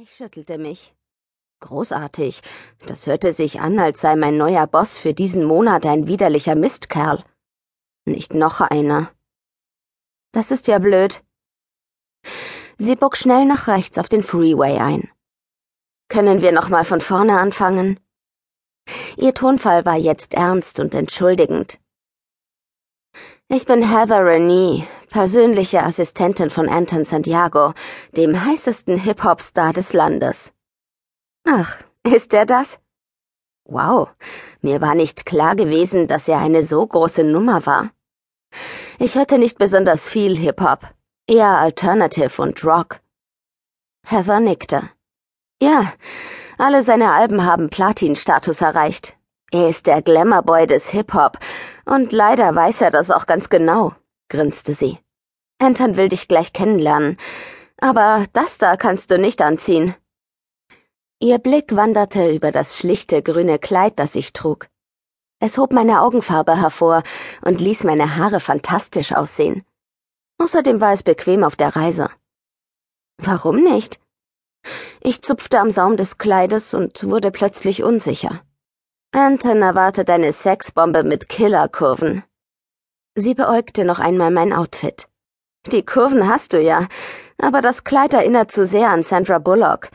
Ich schüttelte mich. Großartig. Das hörte sich an, als sei mein neuer Boss für diesen Monat ein widerlicher Mistkerl. Nicht noch einer. Das ist ja blöd. Sie bog schnell nach rechts auf den Freeway ein. Können wir noch mal von vorne anfangen? Ihr Tonfall war jetzt ernst und entschuldigend. Ich bin Heather Renee, persönliche Assistentin von Anton Santiago, dem heißesten Hip-Hop-Star des Landes. Ach, ist er das? Wow, mir war nicht klar gewesen, dass er eine so große Nummer war. Ich hörte nicht besonders viel Hip-Hop, eher Alternative und Rock. Heather nickte. Ja, alle seine Alben haben Platin-Status erreicht. Er ist der Glamour-Boy des Hip-Hop, und leider weiß er das auch ganz genau, grinste sie. Anton will dich gleich kennenlernen, aber das da kannst du nicht anziehen. Ihr Blick wanderte über das schlichte grüne Kleid, das ich trug. Es hob meine Augenfarbe hervor und ließ meine Haare fantastisch aussehen. Außerdem war es bequem auf der Reise. Warum nicht? Ich zupfte am Saum des Kleides und wurde plötzlich unsicher. Anton erwartet eine Sexbombe mit Killerkurven. Sie beäugte noch einmal mein Outfit. Die Kurven hast du ja, aber das Kleid erinnert zu sehr an Sandra Bullock.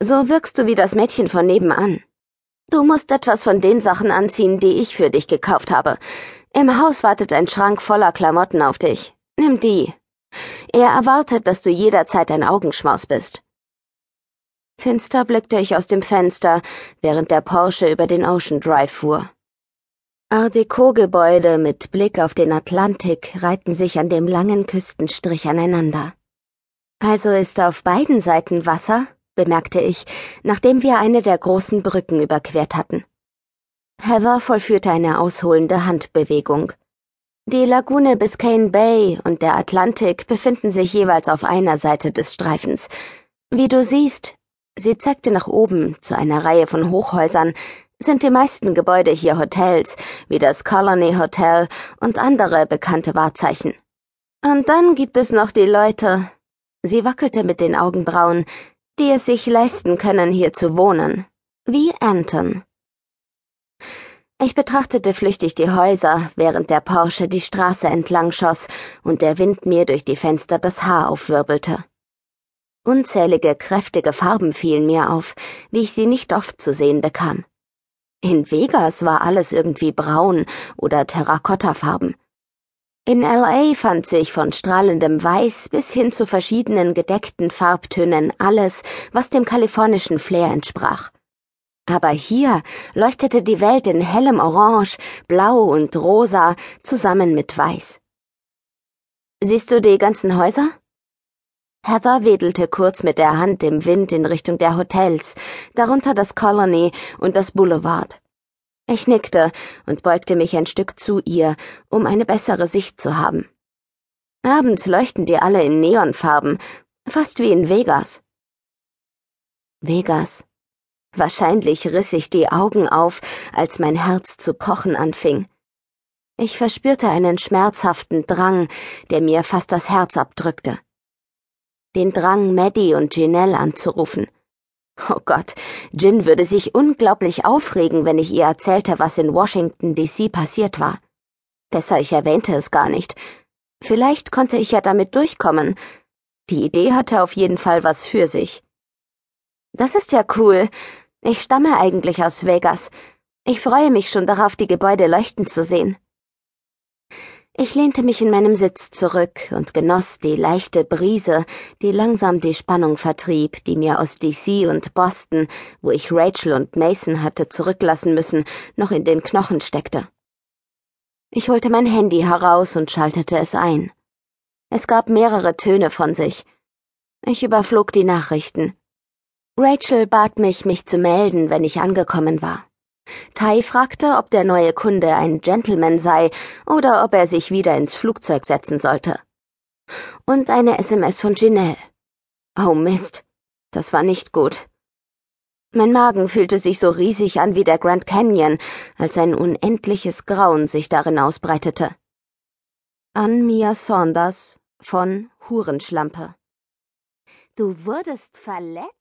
So wirkst du wie das Mädchen von nebenan. Du musst etwas von den Sachen anziehen, die ich für dich gekauft habe. Im Haus wartet ein Schrank voller Klamotten auf dich. Nimm die. Er erwartet, dass du jederzeit ein Augenschmaus bist. Finster blickte ich aus dem Fenster, während der Porsche über den Ocean Drive fuhr. Art Deco-Gebäude mit Blick auf den Atlantik reihten sich an dem langen Küstenstrich aneinander. Also ist auf beiden Seiten Wasser? bemerkte ich, nachdem wir eine der großen Brücken überquert hatten. Heather vollführte eine ausholende Handbewegung. Die Lagune Biscayne Bay und der Atlantik befinden sich jeweils auf einer Seite des Streifens. Wie du siehst, sie zeigte nach oben zu einer Reihe von Hochhäusern, sind die meisten Gebäude hier Hotels, wie das Colony Hotel und andere bekannte Wahrzeichen. Und dann gibt es noch die Leute. Sie wackelte mit den Augenbrauen, die es sich leisten können, hier zu wohnen, wie Anton. Ich betrachtete flüchtig die Häuser, während der Porsche die Straße entlang schoss und der Wind mir durch die Fenster das Haar aufwirbelte. Unzählige kräftige Farben fielen mir auf, wie ich sie nicht oft zu sehen bekam. In Vegas war alles irgendwie braun oder Terrakottafarben. In LA fand sich von strahlendem Weiß bis hin zu verschiedenen gedeckten Farbtönen alles, was dem kalifornischen Flair entsprach. Aber hier leuchtete die Welt in hellem Orange, Blau und Rosa zusammen mit Weiß. Siehst du die ganzen Häuser? Heather wedelte kurz mit der Hand im Wind in Richtung der Hotels, darunter das Colony und das Boulevard. Ich nickte und beugte mich ein Stück zu ihr, um eine bessere Sicht zu haben. Abends leuchten die alle in Neonfarben, fast wie in Vegas. Vegas. Wahrscheinlich riss ich die Augen auf, als mein Herz zu pochen anfing. Ich verspürte einen schmerzhaften Drang, der mir fast das Herz abdrückte. Den Drang, Maddie und Janelle anzurufen Oh Gott, Jin würde sich unglaublich aufregen, wenn ich ihr erzählte, was in Washington DC passiert war. Besser, ich erwähnte es gar nicht. Vielleicht konnte ich ja damit durchkommen. Die Idee hatte auf jeden Fall was für sich. Das ist ja cool. Ich stamme eigentlich aus Vegas. Ich freue mich schon darauf, die Gebäude leuchten zu sehen. Ich lehnte mich in meinem Sitz zurück und genoss die leichte Brise, die langsam die Spannung vertrieb, die mir aus DC und Boston, wo ich Rachel und Mason hatte zurücklassen müssen, noch in den Knochen steckte. Ich holte mein Handy heraus und schaltete es ein. Es gab mehrere Töne von sich. Ich überflog die Nachrichten. Rachel bat mich, mich zu melden, wenn ich angekommen war. Tai fragte, ob der neue Kunde ein Gentleman sei oder ob er sich wieder ins Flugzeug setzen sollte. Und eine SMS von Ginelle. Oh Mist, das war nicht gut. Mein Magen fühlte sich so riesig an wie der Grand Canyon, als ein unendliches Grauen sich darin ausbreitete. An Mia Saunders von Hurenschlampe. Du wurdest verletzt?